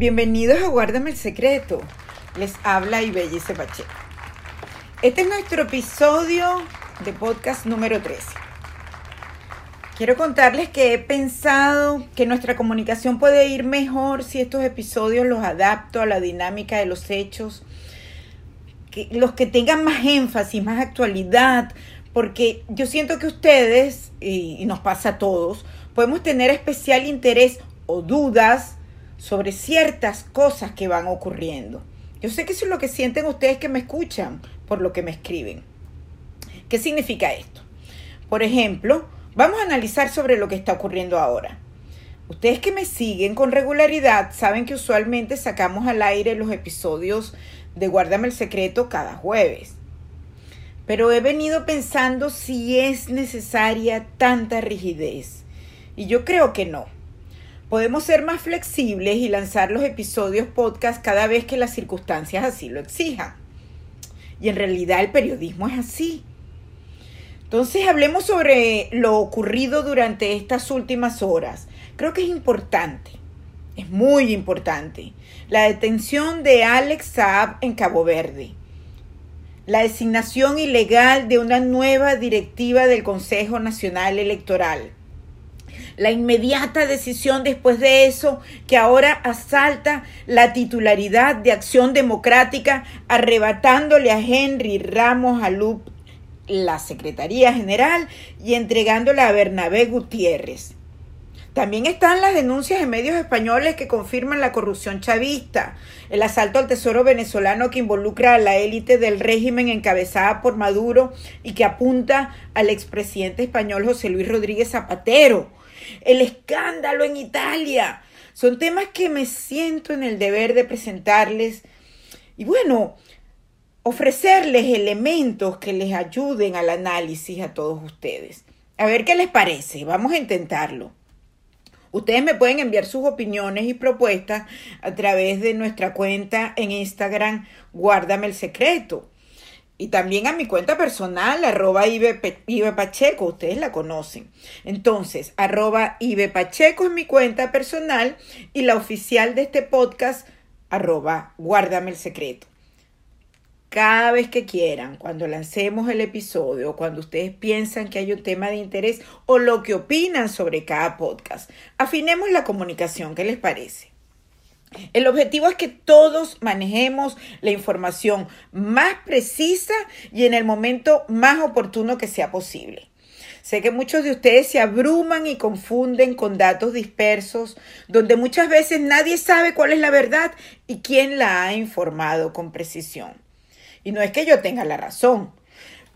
Bienvenidos a Guárdame el Secreto. Les habla Ibellice Pacheco. Este es nuestro episodio de podcast número 13. Quiero contarles que he pensado que nuestra comunicación puede ir mejor si estos episodios los adapto a la dinámica de los hechos, que los que tengan más énfasis, más actualidad, porque yo siento que ustedes, y nos pasa a todos, podemos tener especial interés o dudas sobre ciertas cosas que van ocurriendo. Yo sé que eso es lo que sienten ustedes que me escuchan por lo que me escriben. ¿Qué significa esto? Por ejemplo, vamos a analizar sobre lo que está ocurriendo ahora. Ustedes que me siguen con regularidad saben que usualmente sacamos al aire los episodios de Guárdame el Secreto cada jueves. Pero he venido pensando si es necesaria tanta rigidez. Y yo creo que no. Podemos ser más flexibles y lanzar los episodios podcast cada vez que las circunstancias así lo exijan. Y en realidad el periodismo es así. Entonces hablemos sobre lo ocurrido durante estas últimas horas. Creo que es importante, es muy importante, la detención de Alex Saab en Cabo Verde, la designación ilegal de una nueva directiva del Consejo Nacional Electoral, la inmediata decisión después de eso que ahora asalta la titularidad de Acción Democrática, arrebatándole a Henry Ramos Alup la Secretaría General y entregándola a Bernabé Gutiérrez. También están las denuncias en medios españoles que confirman la corrupción chavista, el asalto al tesoro venezolano que involucra a la élite del régimen encabezada por Maduro y que apunta al expresidente español José Luis Rodríguez Zapatero, el escándalo en Italia. Son temas que me siento en el deber de presentarles y bueno, ofrecerles elementos que les ayuden al análisis a todos ustedes. A ver qué les parece, vamos a intentarlo. Ustedes me pueden enviar sus opiniones y propuestas a través de nuestra cuenta en Instagram, Guárdame el Secreto y también a mi cuenta personal, arroba Ibe, Pacheco, ustedes la conocen. Entonces, arroba Ibe Pacheco es mi cuenta personal y la oficial de este podcast, arroba Guárdame el Secreto. Cada vez que quieran, cuando lancemos el episodio, cuando ustedes piensan que hay un tema de interés o lo que opinan sobre cada podcast, afinemos la comunicación, ¿qué les parece? El objetivo es que todos manejemos la información más precisa y en el momento más oportuno que sea posible. Sé que muchos de ustedes se abruman y confunden con datos dispersos, donde muchas veces nadie sabe cuál es la verdad y quién la ha informado con precisión. Y no es que yo tenga la razón,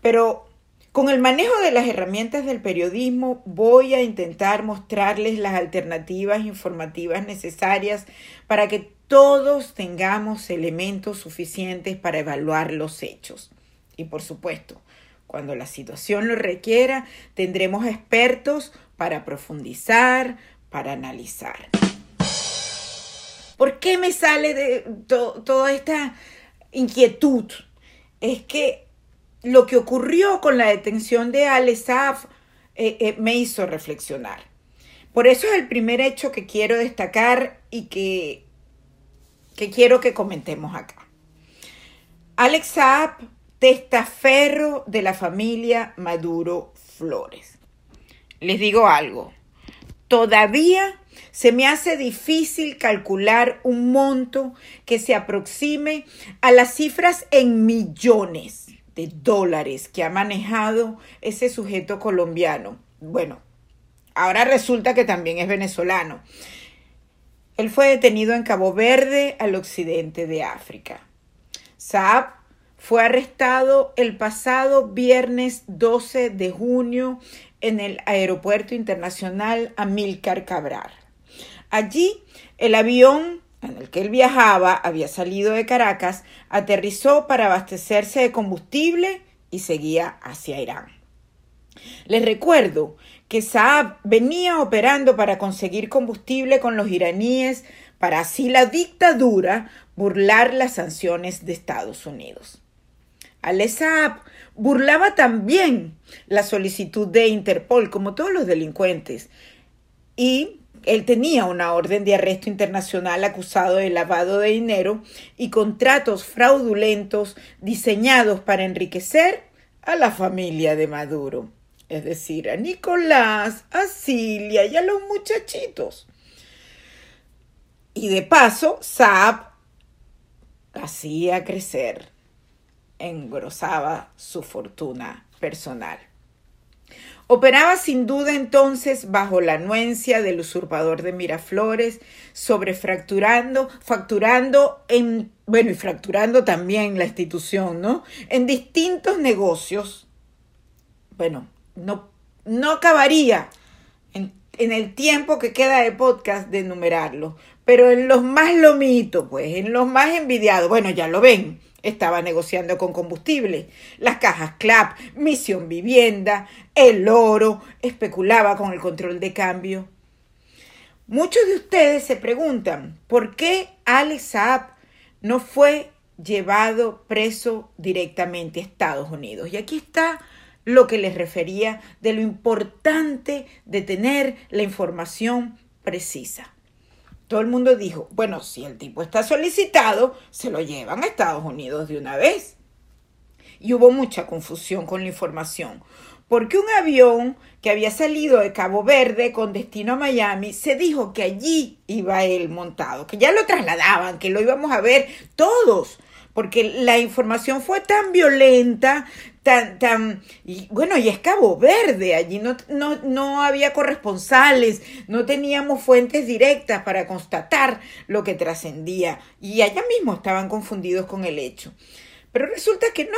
pero con el manejo de las herramientas del periodismo voy a intentar mostrarles las alternativas informativas necesarias para que todos tengamos elementos suficientes para evaluar los hechos. Y por supuesto, cuando la situación lo requiera, tendremos expertos para profundizar, para analizar. ¿Por qué me sale de toda esta inquietud? Es que lo que ocurrió con la detención de Alessaf eh, eh, me hizo reflexionar. Por eso es el primer hecho que quiero destacar y que, que quiero que comentemos acá. Alex Saab, testaferro de la familia Maduro Flores. Les digo algo, todavía se me hace difícil calcular un monto que se aproxime a las cifras en millones de dólares que ha manejado ese sujeto colombiano. Bueno, ahora resulta que también es venezolano. Él fue detenido en Cabo Verde, al occidente de África. Saab fue arrestado el pasado viernes 12 de junio en el Aeropuerto Internacional Amílcar Cabral. Allí el avión en el que él viajaba había salido de Caracas, aterrizó para abastecerse de combustible y seguía hacia Irán. Les recuerdo que Saab venía operando para conseguir combustible con los iraníes para así la dictadura burlar las sanciones de Estados Unidos. Ale Saab burlaba también la solicitud de Interpol, como todos los delincuentes, y él tenía una orden de arresto internacional acusado de lavado de dinero y contratos fraudulentos diseñados para enriquecer a la familia de Maduro, es decir, a Nicolás, a Cilia y a los muchachitos. Y de paso, Saab hacía crecer, engrosaba su fortuna personal. Operaba sin duda entonces bajo la anuencia del usurpador de Miraflores, sobrefracturando, facturando en, bueno, y fracturando también la institución, ¿no? En distintos negocios. Bueno, no, no acabaría en, en el tiempo que queda de podcast de enumerarlo, pero en los más lomitos, pues, en los más envidiados, bueno, ya lo ven, estaba negociando con combustible, las cajas CLAP, Misión Vivienda, el oro, especulaba con el control de cambio. Muchos de ustedes se preguntan por qué Alex Saab no fue llevado preso directamente a Estados Unidos. Y aquí está lo que les refería de lo importante de tener la información precisa. Todo el mundo dijo, bueno, si el tipo está solicitado, se lo llevan a Estados Unidos de una vez. Y hubo mucha confusión con la información, porque un avión que había salido de Cabo Verde con destino a Miami, se dijo que allí iba él montado, que ya lo trasladaban, que lo íbamos a ver todos, porque la información fue tan violenta, tan, tan, bueno, y es Cabo Verde, allí no, no, no había corresponsales, no teníamos fuentes directas para constatar lo que trascendía, y allá mismo estaban confundidos con el hecho. Pero resulta que no,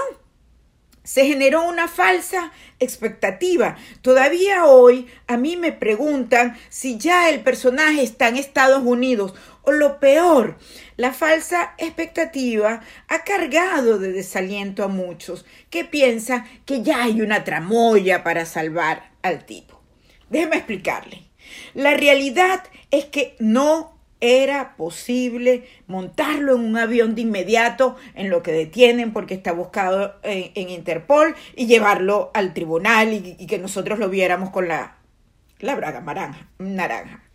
se generó una falsa expectativa. Todavía hoy a mí me preguntan si ya el personaje está en Estados Unidos o lo peor, la falsa expectativa ha cargado de desaliento a muchos que piensan que ya hay una tramoya para salvar al tipo. Déjeme explicarle. La realidad es que no era posible montarlo en un avión de inmediato en lo que detienen porque está buscado en, Interpol y llevarlo al tribunal y, que nosotros lo viéramos con la, la braga naranja.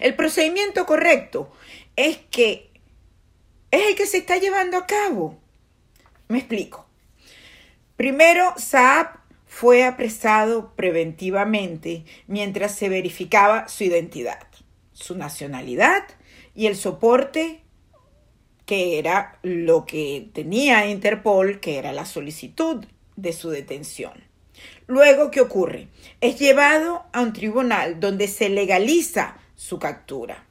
El procedimiento correcto es que es el que se está llevando a cabo. Me explico. Primero, Saab fue apresado preventivamente mientras se verificaba su identidad su nacionalidad y el soporte que era lo que tenía Interpol, que era la solicitud de su detención. Luego, ¿qué ocurre? Es llevado a un tribunal donde se legaliza su captura.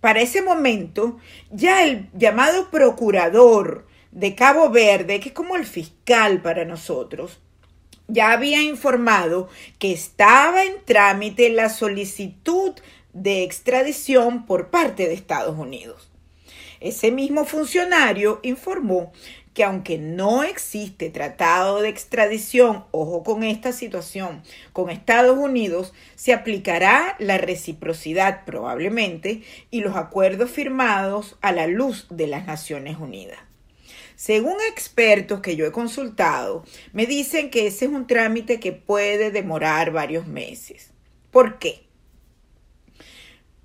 Para ese momento, ya el llamado procurador de Cabo Verde, que es como el fiscal para nosotros, ya había informado que estaba en trámite la solicitud de extradición por parte de Estados Unidos. Ese mismo funcionario informó que aunque no existe tratado de extradición, ojo con esta situación, con Estados Unidos, se aplicará la reciprocidad probablemente y los acuerdos firmados a la luz de las Naciones Unidas. Según expertos que yo he consultado, me dicen que ese es un trámite que puede demorar varios meses. ¿Por qué?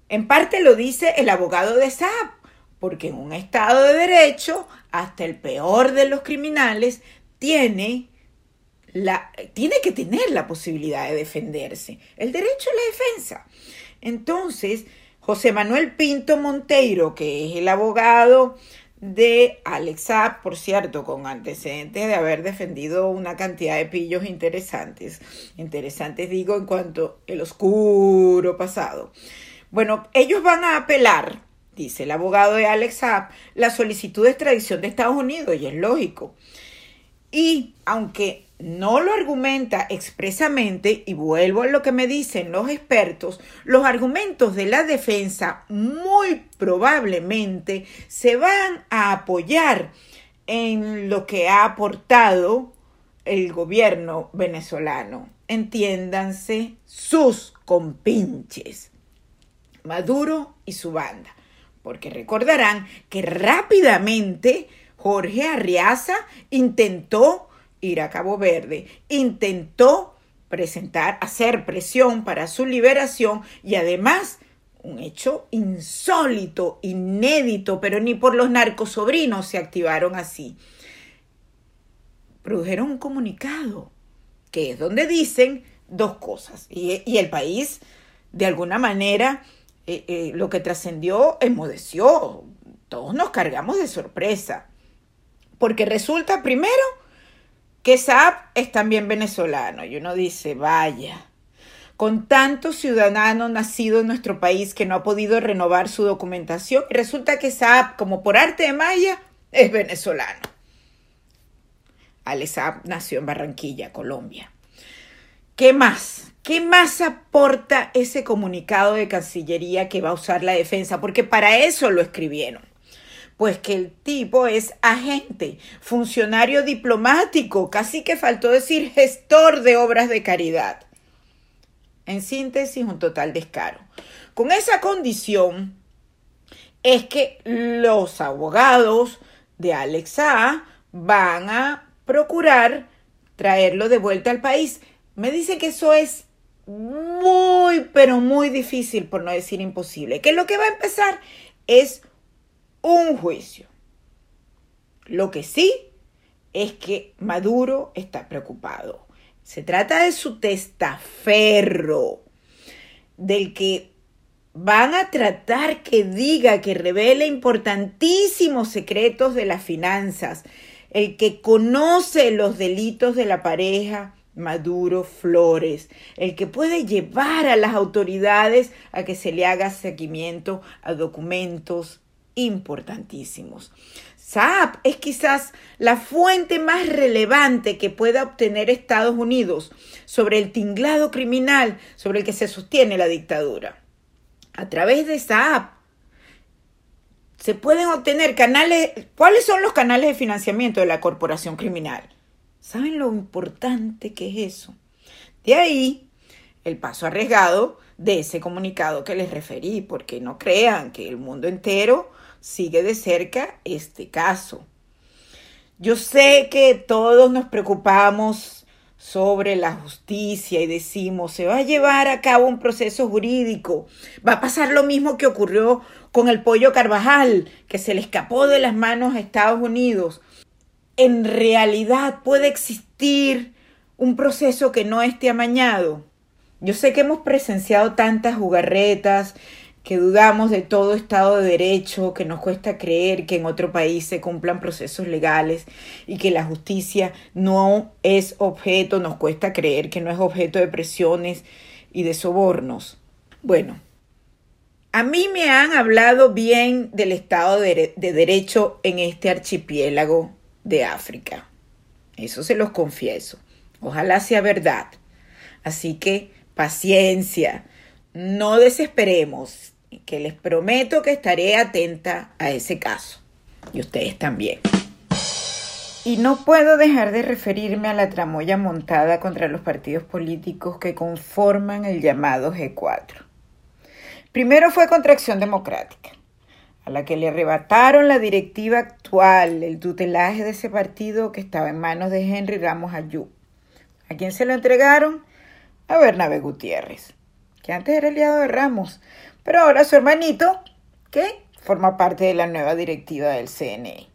En parte lo dice el abogado de Saab, porque en un Estado de Derecho, hasta el peor de los criminales tiene, la, tiene que tener la posibilidad de defenderse. El derecho a la defensa. Entonces, José Manuel Pinto Monteiro, que es el abogado de Alex Saab, por cierto, con antecedentes de haber defendido una cantidad de pillos interesantes. Interesantes digo en cuanto el oscuro pasado. Bueno, ellos van a apelar, dice el abogado de Alex Saab, la solicitud de extradición de Estados Unidos, y es lógico. Y aunque no lo argumenta expresamente, y vuelvo a lo que me dicen los expertos, los argumentos de la defensa muy probablemente se van a apoyar en lo que ha aportado el gobierno venezolano. Entiéndanse sus compinches. Maduro y su banda. Porque recordarán que rápidamente Jorge Arriaza intentó ir a Cabo Verde, intentó presentar, hacer presión para su liberación y además un hecho insólito, inédito, pero ni por los narcosobrinos se activaron así. Produjeron un comunicado, que es donde dicen dos cosas. Y, el país, de alguna manera, eh, eh, lo que trascendió, enmudeció. Todos nos cargamos de sorpresa. Porque resulta, primero, que Saab es también venezolano. Y uno dice, vaya, con tantos ciudadanos nacidos en nuestro país que no ha podido renovar su documentación, resulta que Saab, como por arte de Maya, es venezolano. Ale Saab nació en Barranquilla, Colombia. ¿Qué más? ¿Qué más aporta ese comunicado de Cancillería que va a usar la defensa? Porque para eso lo escribieron. Pues que el tipo es agente, funcionario diplomático, casi que faltó decir gestor de obras de caridad. En síntesis, un total descaro. Con esa condición es que los abogados de Alexa van a procurar traerlo de vuelta al país. Me dice que eso es muy, pero muy difícil, por no decir imposible. Que lo que va a empezar es un juicio. Lo que sí es que Maduro está preocupado. Se trata de su testaferro, del que van a tratar que diga, que revele importantísimos secretos de las finanzas, el que conoce los delitos de la pareja Maduro Flores, el que puede llevar a las autoridades a que se le haga seguimiento a documentos importantísimos. SAP es quizás la fuente más relevante que pueda obtener Estados Unidos sobre el tinglado criminal sobre el que se sostiene la dictadura. A través de SAP se pueden obtener canales. ¿Cuáles son los canales de financiamiento de la corporación criminal? ¿Saben lo importante que es eso? De ahí el paso arriesgado de ese comunicado que les referí, porque no crean que el mundo entero sigue de cerca este caso. Yo sé que todos nos preocupamos sobre la justicia y decimos, se va a llevar a cabo un proceso jurídico, va a pasar lo mismo que ocurrió con el pollo Carvajal, que se le escapó de las manos a Estados Unidos. En realidad puede existir un proceso que no esté amañado. Yo sé que hemos presenciado tantas jugarretas que dudamos de todo Estado de Derecho, que nos cuesta creer que en otro país se cumplan procesos legales y que la justicia no es objeto, nos cuesta creer que no es objeto de presiones y de sobornos. Bueno, a mí me han hablado bien del Estado de, de Derecho en este archipiélago de África. Eso se los confieso. Ojalá sea verdad. Así que paciencia, no desesperemos, que les prometo que estaré atenta a ese caso. Y ustedes también. Y no puedo dejar de referirme a la tramoya montada contra los partidos políticos que conforman el llamado G4. Primero fue Contracción Democrática, la que le arrebataron la directiva actual, el tutelaje de ese partido que estaba en manos de Henry Ramos Ayú. ¿A quién se lo entregaron? A Bernabé Gutiérrez que antes era aliado de Ramos, pero ahora su hermanito, que forma parte de la nueva directiva del CNE.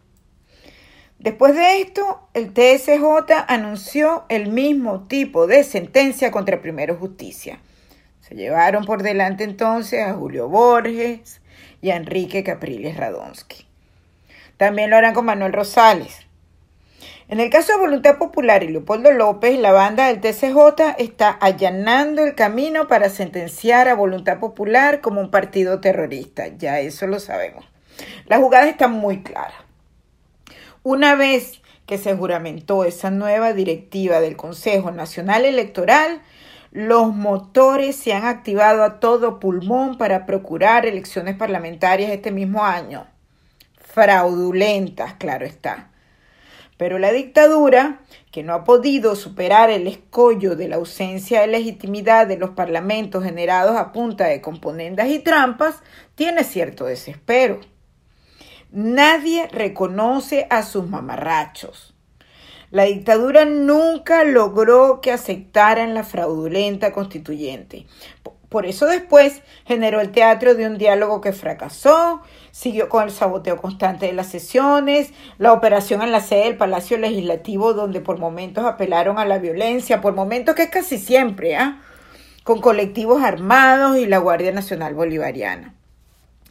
Después de esto, el TSJ anunció el mismo tipo de sentencia contra Primero Justicia. Se llevaron por delante entonces a Julio Borges y a Enrique Capriles Radonsky. También lo harán con Manuel Rosales. En el caso de Voluntad Popular y Leopoldo López, la banda del TCJ está allanando el camino para sentenciar a Voluntad Popular como un partido terrorista. Ya eso lo sabemos. La jugada está muy clara. Una vez que se juramentó esa nueva directiva del Consejo Nacional Electoral, los motores se han activado a todo pulmón para procurar elecciones parlamentarias este mismo año. Fraudulentas, claro está pero la dictadura, que no ha podido superar el escollo de la ausencia de legitimidad de los parlamentos generados a punta de componendas y trampas, tiene cierto desespero. Nadie reconoce a sus mamarrachos. La dictadura nunca logró que aceptaran la fraudulenta constituyente. Por eso después generó el teatro de un diálogo que fracasó, siguió con el saboteo constante de las sesiones, la operación en la sede del Palacio Legislativo donde por momentos apelaron a la violencia, por momentos que es casi siempre, ¿ah? con colectivos armados y la Guardia Nacional Bolivariana.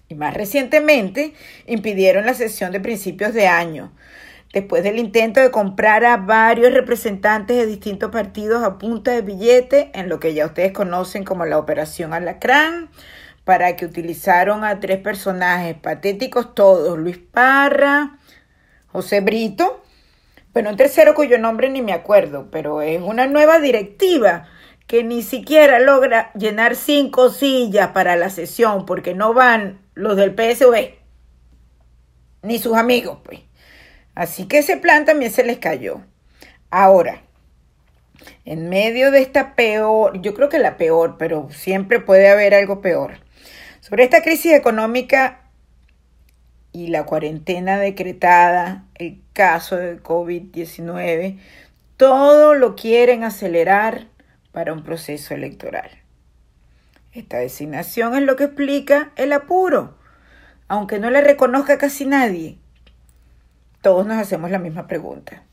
Y más recientemente impidieron la sesión de principios de año, después del intento de comprar a varios representantes de distintos partidos a punta de billete en lo que ya ustedes conocen como la Operación Alacrán, para que utilizaron a tres personajes patéticos todos, Luis Parra, José Brito, bueno, un tercero cuyo nombre ni me acuerdo, pero es una nueva directiva que ni siquiera logra llenar cinco sillas para la sesión porque no van los del PSV ni sus amigos, pues. Así que ese plan también se les cayó. Ahora, en medio de esta peor, yo creo que la peor, pero siempre puede haber algo peor. Sobre esta crisis económica y la cuarentena decretada, el caso del COVID-19, todo lo quieren acelerar para un proceso electoral. Esta designación es lo que explica el apuro, aunque no le reconozca casi nadie todos nos hacemos la misma pregunta.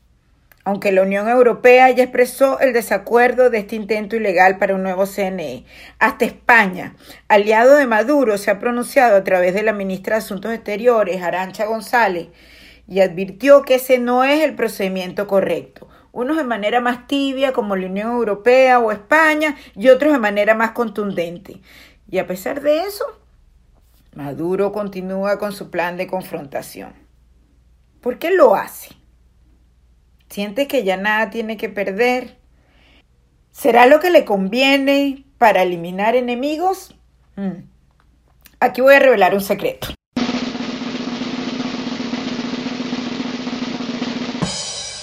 Aunque la Unión Europea ya expresó el desacuerdo de este intento ilegal para un nuevo CNE, hasta España, aliado de Maduro, se ha pronunciado a través de la ministra de Asuntos Exteriores, Arancha González, y advirtió que ese no es el procedimiento correcto. Unos de manera más tibia, como la Unión Europea o España, y otros de manera más contundente. Y a pesar de eso, Maduro continúa con su plan de confrontación. ¿Por qué lo hace? ¿Siente que ya nada tiene que perder? ¿Será lo que le conviene para eliminar enemigos? Mm. Aquí voy a revelar un secreto.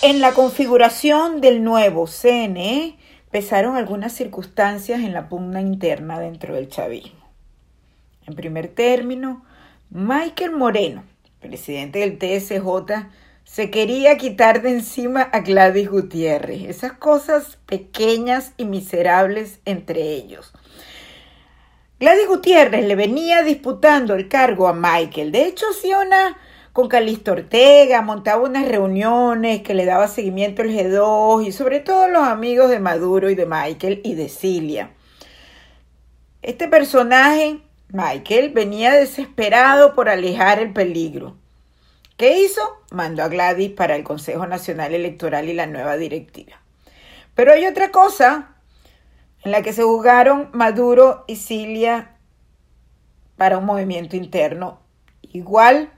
En la configuración del nuevo CNE pesaron algunas circunstancias en la pugna interna dentro del chavismo. En primer término, Michael Moreno, presidente del TSJ, se quería quitar de encima a Gladys Gutiérrez. Esas cosas pequeñas y miserables entre ellos. Gladys Gutiérrez le venía disputando el cargo a Michael. De hecho, hacía una con Calixto Ortega, montaba unas reuniones que le daba seguimiento al G2 y sobre todo los amigos de Maduro y de Michael y de Cilia. Este personaje Michael venía desesperado por alejar el peligro. ¿Qué hizo? Mandó a Gladys para el Consejo Nacional Electoral y la nueva directiva. Pero hay otra cosa en la que se jugaron Maduro y Cilia para un movimiento interno igual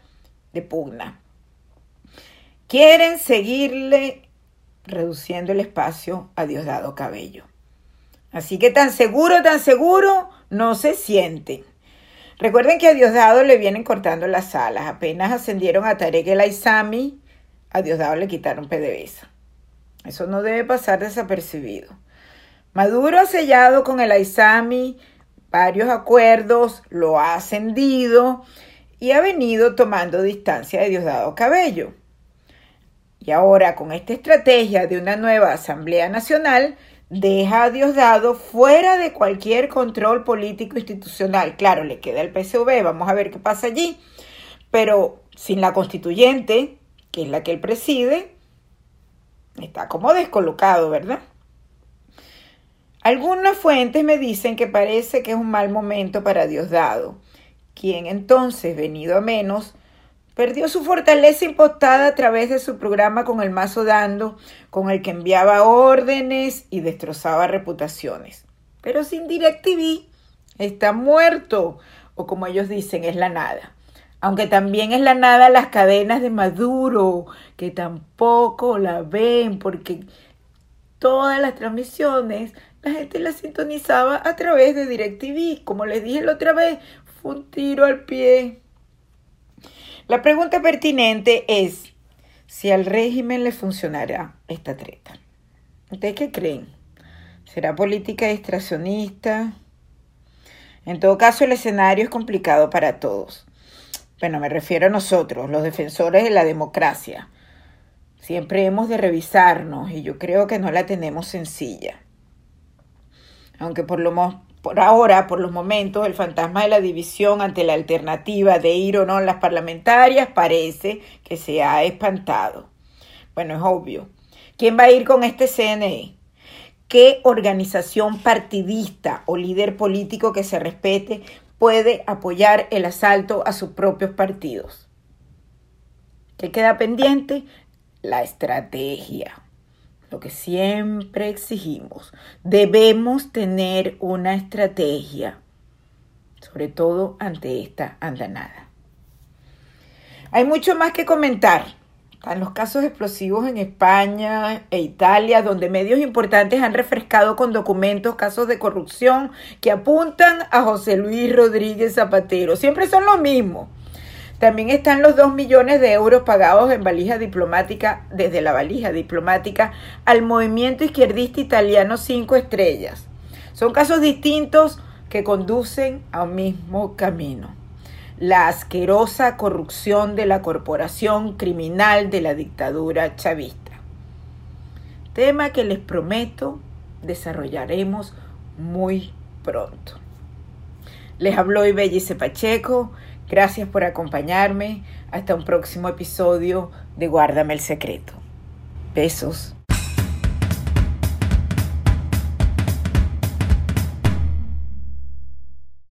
de pugna. Quieren seguirle reduciendo el espacio a Diosdado Cabello. Así que tan seguro, tan seguro, no se sienten. Recuerden que a Diosdado le vienen cortando las alas. Apenas ascendieron a Tarek el Aizami, a Diosdado le quitaron PDVSA. Eso no debe pasar desapercibido. Maduro ha sellado con el Aizami varios acuerdos, lo ha ascendido y ha venido tomando distancia de Diosdado Cabello. Y ahora con esta estrategia de una nueva Asamblea Nacional, deja a Diosdado fuera de cualquier control político institucional. Claro, le queda el PSV, vamos a ver qué pasa allí, pero sin la constituyente, que es la que él preside, está como descolocado, ¿verdad? Algunas fuentes me dicen que parece que es un mal momento para Diosdado, quien entonces, venido a menos, Perdió su fortaleza impostada a través de su programa con el mazo dando, con el que enviaba órdenes y destrozaba reputaciones. Pero sin DirecTV está muerto, o como ellos dicen, es la nada. Aunque también es la nada las cadenas de Maduro, que tampoco la ven, porque todas las transmisiones la gente las sintonizaba a través de DirecTV. Como les dije la otra vez, fue un tiro al pie. La pregunta pertinente es si al régimen le funcionará esta treta. ¿Ustedes qué creen? ¿Será política distraccionista? En todo caso, el escenario es complicado para todos. Bueno, me refiero a nosotros, los defensores de la democracia. Siempre hemos de revisarnos y yo creo que no la tenemos sencilla. Aunque por, lo, por ahora, por los momentos, el fantasma de la división ante la alternativa de ir o no las parlamentarias parece que se ha espantado. Bueno, es obvio. ¿Quién va a ir con este CNE? ¿Qué organización partidista o líder político que se respete puede apoyar el asalto a sus propios partidos? ¿Qué queda pendiente? La estrategia. Lo que siempre exigimos. Debemos tener una estrategia, sobre todo ante esta andanada. Hay mucho más que comentar están los casos explosivos en España e Italia, donde medios importantes han refrescado con documentos casos de corrupción que apuntan a José Luis Rodríguez Zapatero. Siempre son los mismos. También están los dos millones de euros pagados en valija diplomática, desde la valija diplomática, al movimiento izquierdista italiano Cinco Estrellas. Son casos distintos que conducen a un mismo camino la asquerosa corrupción de la corporación criminal de la dictadura chavista. Tema que les prometo desarrollaremos muy pronto. Les habló Ibellice Pacheco. Gracias por acompañarme. Hasta un próximo episodio de Guárdame el Secreto. Besos.